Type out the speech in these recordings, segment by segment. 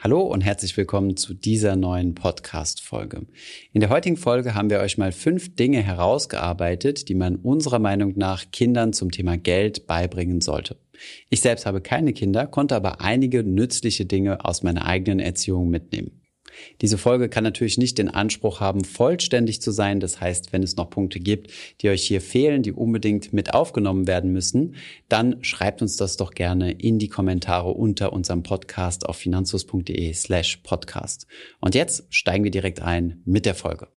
Hallo und herzlich willkommen zu dieser neuen Podcast-Folge. In der heutigen Folge haben wir euch mal fünf Dinge herausgearbeitet, die man unserer Meinung nach Kindern zum Thema Geld beibringen sollte. Ich selbst habe keine Kinder, konnte aber einige nützliche Dinge aus meiner eigenen Erziehung mitnehmen. Diese Folge kann natürlich nicht den Anspruch haben, vollständig zu sein. Das heißt, wenn es noch Punkte gibt, die euch hier fehlen, die unbedingt mit aufgenommen werden müssen, dann schreibt uns das doch gerne in die Kommentare unter unserem Podcast auf finanzus.de slash podcast. Und jetzt steigen wir direkt ein mit der Folge.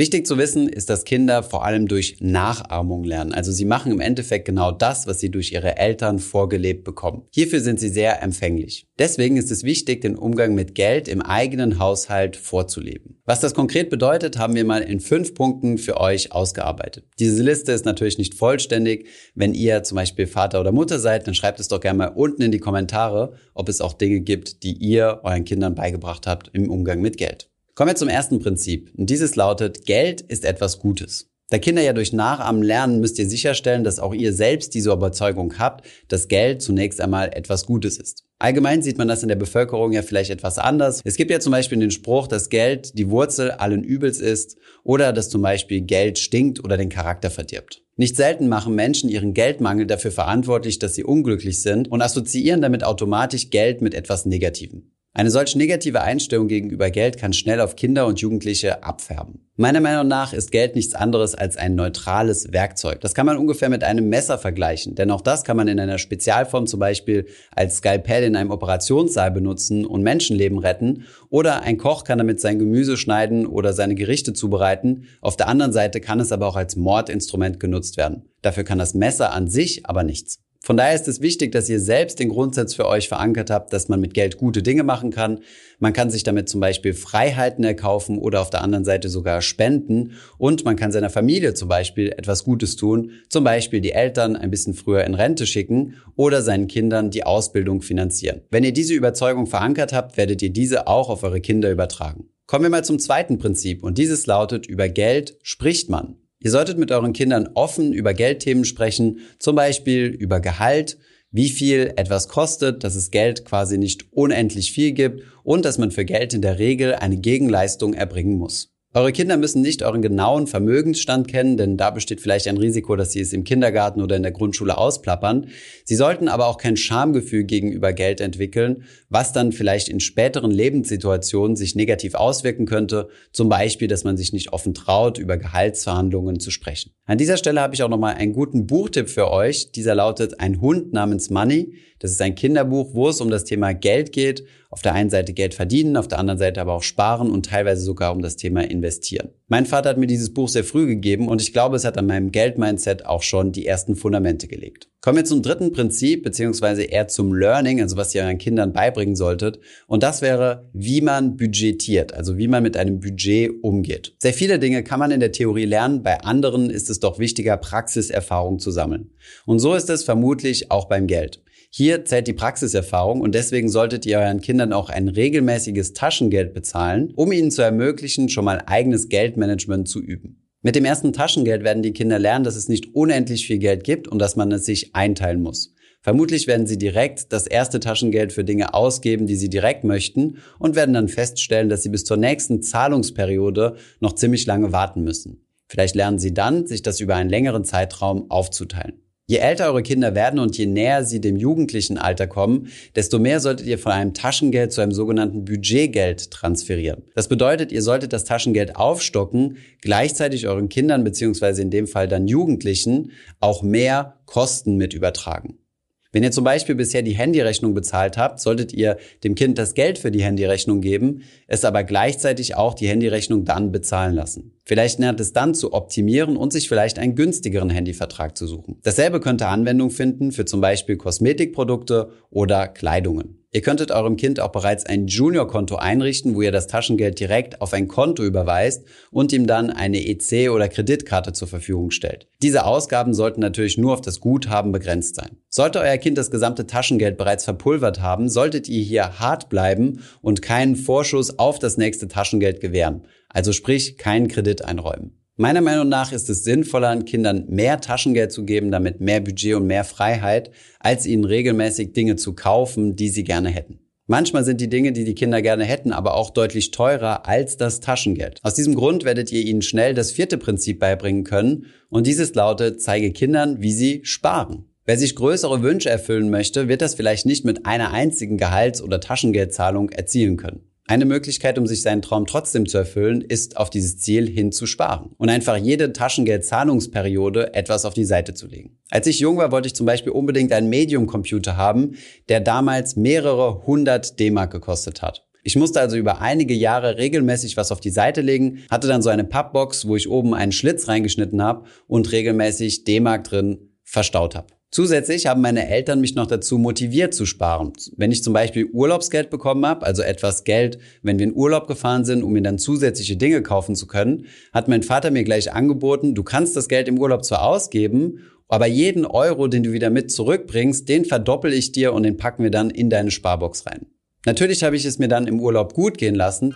Wichtig zu wissen ist, dass Kinder vor allem durch Nachahmung lernen. Also sie machen im Endeffekt genau das, was sie durch ihre Eltern vorgelebt bekommen. Hierfür sind sie sehr empfänglich. Deswegen ist es wichtig, den Umgang mit Geld im eigenen Haushalt vorzuleben. Was das konkret bedeutet, haben wir mal in fünf Punkten für euch ausgearbeitet. Diese Liste ist natürlich nicht vollständig. Wenn ihr zum Beispiel Vater oder Mutter seid, dann schreibt es doch gerne mal unten in die Kommentare, ob es auch Dinge gibt, die ihr euren Kindern beigebracht habt im Umgang mit Geld. Kommen wir zum ersten Prinzip. Und dieses lautet, Geld ist etwas Gutes. Da Kinder ja durch Nachahmen lernen, müsst ihr sicherstellen, dass auch ihr selbst diese Überzeugung habt, dass Geld zunächst einmal etwas Gutes ist. Allgemein sieht man das in der Bevölkerung ja vielleicht etwas anders. Es gibt ja zum Beispiel den Spruch, dass Geld die Wurzel allen Übels ist oder dass zum Beispiel Geld stinkt oder den Charakter verdirbt. Nicht selten machen Menschen ihren Geldmangel dafür verantwortlich, dass sie unglücklich sind und assoziieren damit automatisch Geld mit etwas Negativem. Eine solch negative Einstellung gegenüber Geld kann schnell auf Kinder und Jugendliche abfärben. Meiner Meinung nach ist Geld nichts anderes als ein neutrales Werkzeug. Das kann man ungefähr mit einem Messer vergleichen, denn auch das kann man in einer Spezialform zum Beispiel als Skalpell in einem Operationssaal benutzen und Menschenleben retten oder ein Koch kann damit sein Gemüse schneiden oder seine Gerichte zubereiten. Auf der anderen Seite kann es aber auch als Mordinstrument genutzt werden. Dafür kann das Messer an sich aber nichts. Von daher ist es wichtig, dass ihr selbst den Grundsatz für euch verankert habt, dass man mit Geld gute Dinge machen kann. Man kann sich damit zum Beispiel Freiheiten erkaufen oder auf der anderen Seite sogar spenden. Und man kann seiner Familie zum Beispiel etwas Gutes tun, zum Beispiel die Eltern ein bisschen früher in Rente schicken oder seinen Kindern die Ausbildung finanzieren. Wenn ihr diese Überzeugung verankert habt, werdet ihr diese auch auf eure Kinder übertragen. Kommen wir mal zum zweiten Prinzip und dieses lautet, über Geld spricht man. Ihr solltet mit euren Kindern offen über Geldthemen sprechen, zum Beispiel über Gehalt, wie viel etwas kostet, dass es Geld quasi nicht unendlich viel gibt und dass man für Geld in der Regel eine Gegenleistung erbringen muss. Eure Kinder müssen nicht euren genauen Vermögensstand kennen, denn da besteht vielleicht ein Risiko, dass sie es im Kindergarten oder in der Grundschule ausplappern. Sie sollten aber auch kein Schamgefühl gegenüber Geld entwickeln, was dann vielleicht in späteren Lebenssituationen sich negativ auswirken könnte. Zum Beispiel, dass man sich nicht offen traut, über Gehaltsverhandlungen zu sprechen. An dieser Stelle habe ich auch nochmal einen guten Buchtipp für euch. Dieser lautet Ein Hund namens Money. Das ist ein Kinderbuch, wo es um das Thema Geld geht. Auf der einen Seite Geld verdienen, auf der anderen Seite aber auch sparen und teilweise sogar um das Thema investieren. Mein Vater hat mir dieses Buch sehr früh gegeben und ich glaube, es hat an meinem Geldmindset auch schon die ersten Fundamente gelegt. Kommen wir zum dritten Prinzip, beziehungsweise eher zum Learning, also was ihr euren Kindern beibringen solltet. Und das wäre, wie man budgetiert, also wie man mit einem Budget umgeht. Sehr viele Dinge kann man in der Theorie lernen, bei anderen ist es doch wichtiger, Praxiserfahrung zu sammeln. Und so ist es vermutlich auch beim Geld. Hier zählt die Praxiserfahrung und deswegen solltet ihr euren Kindern auch ein regelmäßiges Taschengeld bezahlen, um ihnen zu ermöglichen, schon mal eigenes Geldmanagement zu üben. Mit dem ersten Taschengeld werden die Kinder lernen, dass es nicht unendlich viel Geld gibt und dass man es sich einteilen muss. Vermutlich werden sie direkt das erste Taschengeld für Dinge ausgeben, die sie direkt möchten und werden dann feststellen, dass sie bis zur nächsten Zahlungsperiode noch ziemlich lange warten müssen. Vielleicht lernen sie dann, sich das über einen längeren Zeitraum aufzuteilen. Je älter eure Kinder werden und je näher sie dem jugendlichen Alter kommen, desto mehr solltet ihr von einem Taschengeld zu einem sogenannten Budgetgeld transferieren. Das bedeutet, ihr solltet das Taschengeld aufstocken, gleichzeitig euren Kindern beziehungsweise in dem Fall dann Jugendlichen auch mehr Kosten mit übertragen. Wenn ihr zum Beispiel bisher die Handyrechnung bezahlt habt, solltet ihr dem Kind das Geld für die Handyrechnung geben, es aber gleichzeitig auch die Handyrechnung dann bezahlen lassen. Vielleicht lernt es dann zu optimieren und sich vielleicht einen günstigeren Handyvertrag zu suchen. Dasselbe könnte Anwendung finden für zum Beispiel Kosmetikprodukte oder Kleidungen. Ihr könntet eurem Kind auch bereits ein Junior-Konto einrichten, wo ihr das Taschengeld direkt auf ein Konto überweist und ihm dann eine EC- oder Kreditkarte zur Verfügung stellt. Diese Ausgaben sollten natürlich nur auf das Guthaben begrenzt sein. Sollte euer Kind das gesamte Taschengeld bereits verpulvert haben, solltet ihr hier hart bleiben und keinen Vorschuss auf das nächste Taschengeld gewähren. Also sprich, keinen Kredit einräumen. Meiner Meinung nach ist es sinnvoller, Kindern mehr Taschengeld zu geben, damit mehr Budget und mehr Freiheit, als ihnen regelmäßig Dinge zu kaufen, die sie gerne hätten. Manchmal sind die Dinge, die die Kinder gerne hätten, aber auch deutlich teurer als das Taschengeld. Aus diesem Grund werdet ihr ihnen schnell das vierte Prinzip beibringen können und dieses lautet, zeige Kindern, wie sie sparen. Wer sich größere Wünsche erfüllen möchte, wird das vielleicht nicht mit einer einzigen Gehalts- oder Taschengeldzahlung erzielen können. Eine Möglichkeit, um sich seinen Traum trotzdem zu erfüllen, ist, auf dieses Ziel hin zu sparen und einfach jede Taschengeldzahlungsperiode etwas auf die Seite zu legen. Als ich jung war, wollte ich zum Beispiel unbedingt einen Medium-Computer haben, der damals mehrere hundert D-Mark gekostet hat. Ich musste also über einige Jahre regelmäßig was auf die Seite legen, hatte dann so eine Pappbox, wo ich oben einen Schlitz reingeschnitten habe und regelmäßig D-Mark drin verstaut habe. Zusätzlich haben meine Eltern mich noch dazu motiviert zu sparen. Wenn ich zum Beispiel Urlaubsgeld bekommen habe, also etwas Geld, wenn wir in Urlaub gefahren sind, um mir dann zusätzliche Dinge kaufen zu können, hat mein Vater mir gleich angeboten, du kannst das Geld im Urlaub zwar ausgeben, aber jeden Euro, den du wieder mit zurückbringst, den verdoppel ich dir und den packen wir dann in deine Sparbox rein. Natürlich habe ich es mir dann im Urlaub gut gehen lassen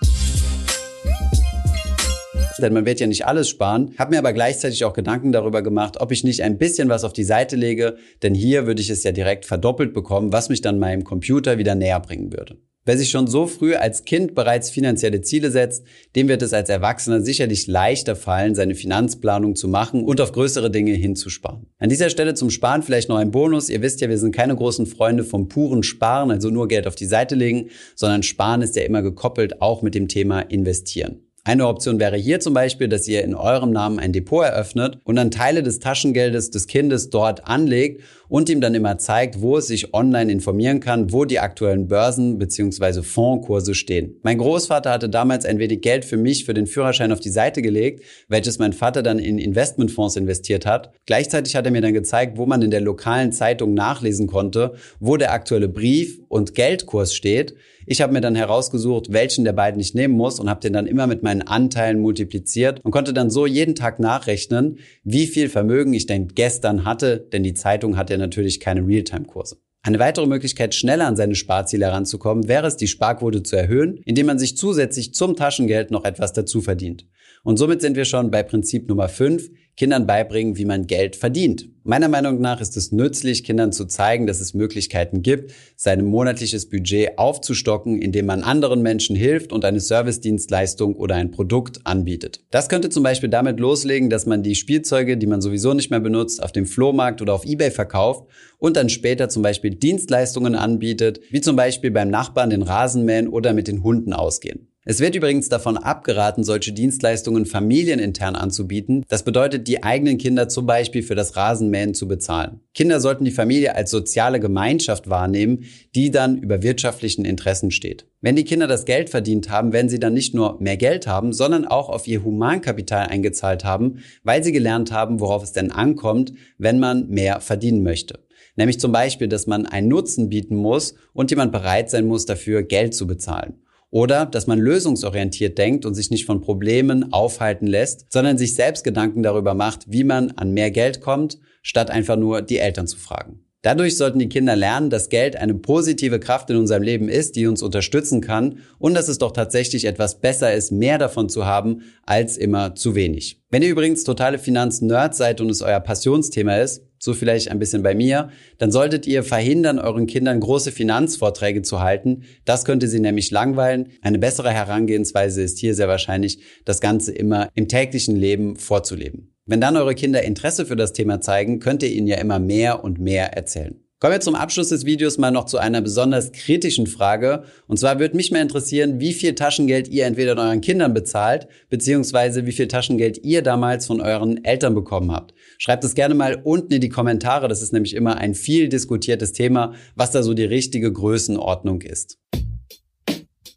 denn man wird ja nicht alles sparen. Habe mir aber gleichzeitig auch Gedanken darüber gemacht, ob ich nicht ein bisschen was auf die Seite lege, denn hier würde ich es ja direkt verdoppelt bekommen, was mich dann meinem Computer wieder näher bringen würde. Wer sich schon so früh als Kind bereits finanzielle Ziele setzt, dem wird es als Erwachsener sicherlich leichter fallen, seine Finanzplanung zu machen und auf größere Dinge hinzusparen. An dieser Stelle zum Sparen vielleicht noch ein Bonus. Ihr wisst ja, wir sind keine großen Freunde vom puren Sparen, also nur Geld auf die Seite legen, sondern Sparen ist ja immer gekoppelt auch mit dem Thema Investieren. Eine Option wäre hier zum Beispiel, dass ihr in eurem Namen ein Depot eröffnet und dann Teile des Taschengeldes des Kindes dort anlegt und ihm dann immer zeigt, wo es sich online informieren kann, wo die aktuellen Börsen bzw. Fondkurse stehen. Mein Großvater hatte damals ein wenig Geld für mich für den Führerschein auf die Seite gelegt, welches mein Vater dann in Investmentfonds investiert hat. Gleichzeitig hat er mir dann gezeigt, wo man in der lokalen Zeitung nachlesen konnte, wo der aktuelle Brief und Geldkurs steht. Ich habe mir dann herausgesucht, welchen der beiden ich nehmen muss und habe den dann immer mit meinen Anteilen multipliziert und konnte dann so jeden Tag nachrechnen, wie viel Vermögen ich denn gestern hatte, denn die Zeitung hat ja natürlich keine Realtime-Kurse. Eine weitere Möglichkeit, schneller an seine Sparziele heranzukommen, wäre es, die Sparquote zu erhöhen, indem man sich zusätzlich zum Taschengeld noch etwas dazu verdient. Und somit sind wir schon bei Prinzip Nummer 5, Kindern beibringen, wie man Geld verdient. Meiner Meinung nach ist es nützlich, Kindern zu zeigen, dass es Möglichkeiten gibt, sein monatliches Budget aufzustocken, indem man anderen Menschen hilft und eine Servicedienstleistung oder ein Produkt anbietet. Das könnte zum Beispiel damit loslegen, dass man die Spielzeuge, die man sowieso nicht mehr benutzt, auf dem Flohmarkt oder auf Ebay verkauft und dann später zum Beispiel Dienstleistungen anbietet, wie zum Beispiel beim Nachbarn den Rasenmähen oder mit den Hunden ausgehen. Es wird übrigens davon abgeraten, solche Dienstleistungen familienintern anzubieten. Das bedeutet, die eigenen Kinder zum Beispiel für das Rasenmähen zu bezahlen. Kinder sollten die Familie als soziale Gemeinschaft wahrnehmen, die dann über wirtschaftlichen Interessen steht. Wenn die Kinder das Geld verdient haben, werden sie dann nicht nur mehr Geld haben, sondern auch auf ihr Humankapital eingezahlt haben, weil sie gelernt haben, worauf es denn ankommt, wenn man mehr verdienen möchte. Nämlich zum Beispiel, dass man einen Nutzen bieten muss und jemand bereit sein muss, dafür Geld zu bezahlen. Oder dass man lösungsorientiert denkt und sich nicht von Problemen aufhalten lässt, sondern sich selbst Gedanken darüber macht, wie man an mehr Geld kommt, statt einfach nur die Eltern zu fragen. Dadurch sollten die Kinder lernen, dass Geld eine positive Kraft in unserem Leben ist, die uns unterstützen kann und dass es doch tatsächlich etwas besser ist, mehr davon zu haben, als immer zu wenig. Wenn ihr übrigens totale Finanz-Nerd seid und es euer Passionsthema ist, so vielleicht ein bisschen bei mir, dann solltet ihr verhindern, euren Kindern große Finanzvorträge zu halten. Das könnte sie nämlich langweilen. Eine bessere Herangehensweise ist hier sehr wahrscheinlich, das Ganze immer im täglichen Leben vorzuleben. Wenn dann eure Kinder Interesse für das Thema zeigen, könnt ihr ihnen ja immer mehr und mehr erzählen. Kommen wir zum Abschluss des Videos mal noch zu einer besonders kritischen Frage. Und zwar würde mich mal interessieren, wie viel Taschengeld ihr entweder euren Kindern bezahlt, beziehungsweise wie viel Taschengeld ihr damals von euren Eltern bekommen habt. Schreibt es gerne mal unten in die Kommentare. Das ist nämlich immer ein viel diskutiertes Thema, was da so die richtige Größenordnung ist.